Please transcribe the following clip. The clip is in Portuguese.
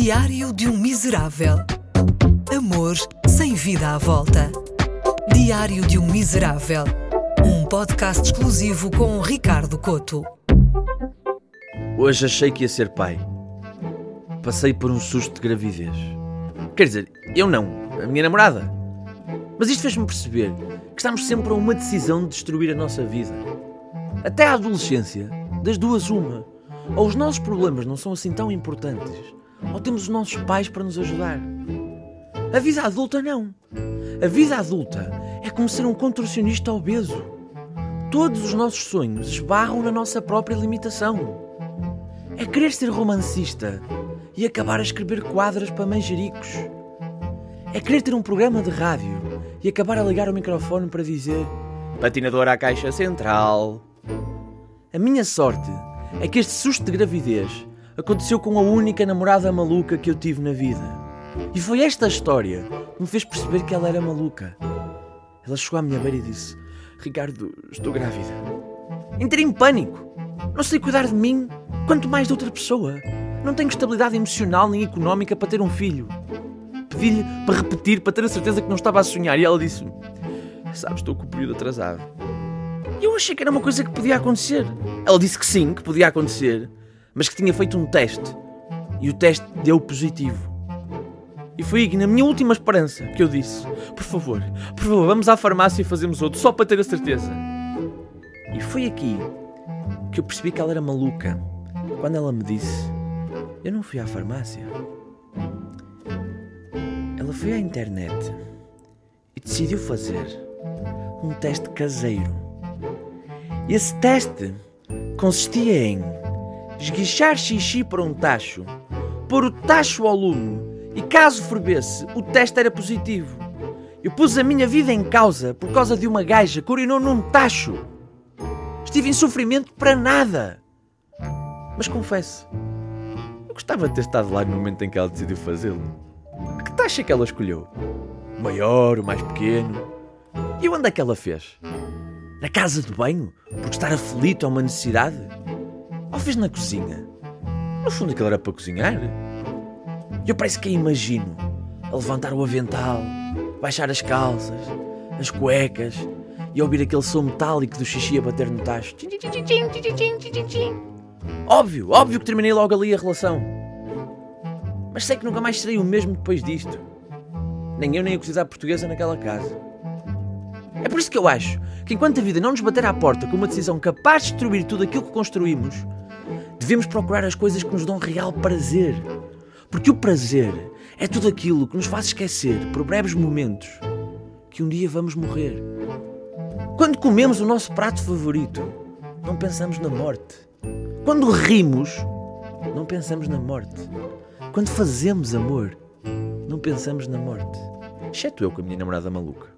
Diário de um Miserável. Amor sem vida à volta. Diário de um Miserável. Um podcast exclusivo com Ricardo Coto. Hoje achei que ia ser pai. Passei por um susto de gravidez. Quer dizer, eu não, a minha namorada. Mas isto fez-me perceber que estamos sempre a uma decisão de destruir a nossa vida. Até a adolescência, das duas, uma. Ou os nossos problemas não são assim tão importantes, ou temos os nossos pais para nos ajudar. A vida adulta não. A vida adulta é como ser um contorcionista obeso. Todos os nossos sonhos esbarram na nossa própria limitação. É querer ser romancista e acabar a escrever quadras para manjericos. É querer ter um programa de rádio e acabar a ligar o microfone para dizer patinador à caixa central. A minha sorte é que este susto de gravidez aconteceu com a única namorada maluca que eu tive na vida. E foi esta história que me fez perceber que ela era maluca. Ela chegou à minha beira e disse: Ricardo, estou grávida. Entrei em pânico. Não sei cuidar de mim, quanto mais de outra pessoa. Não tenho estabilidade emocional nem económica para ter um filho. Pedi-lhe para repetir, para ter a certeza que não estava a sonhar, e ela disse: Sabes, estou com o período atrasado. E eu achei que era uma coisa que podia acontecer. Ela disse que sim, que podia acontecer, mas que tinha feito um teste. E o teste deu positivo. E foi na minha última esperança, que eu disse: Por favor, por favor, vamos à farmácia e fazemos outro, só para ter a certeza. E foi aqui que eu percebi que ela era maluca. Quando ela me disse: Eu não fui à farmácia. Ela foi à internet e decidiu fazer um teste caseiro. Esse teste consistia em esguichar xixi para um tacho, pôr o tacho ao lume e, caso fervesse, o teste era positivo. Eu pus a minha vida em causa por causa de uma gaja que urinou num tacho. Estive em sofrimento para nada. Mas confesso, eu gostava de ter estado lá no momento em que ela decidiu fazê-lo. Que taxa é que ela escolheu? O maior, o mais pequeno? E onde é que ela fez? Na casa de banho? Porque estar aflito é uma necessidade? Ou fez na cozinha? No fundo aquilo era para cozinhar. Eu parece que a imagino a levantar o avental, baixar as calças, as cuecas e ouvir aquele som metálico do xixi a bater no tacho. Óbvio, óbvio que terminei logo ali a relação. Mas sei que nunca mais serei o mesmo depois disto. Nem eu nem a cozinha portuguesa naquela casa. É por isso que eu acho que enquanto a vida não nos bater à porta com uma decisão capaz de destruir tudo aquilo que construímos, devemos procurar as coisas que nos dão real prazer. Porque o prazer é tudo aquilo que nos faz esquecer, por breves momentos, que um dia vamos morrer. Quando comemos o nosso prato favorito, não pensamos na morte. Quando rimos, não pensamos na morte. Quando fazemos amor, não pensamos na morte. Exceto eu com a minha namorada maluca.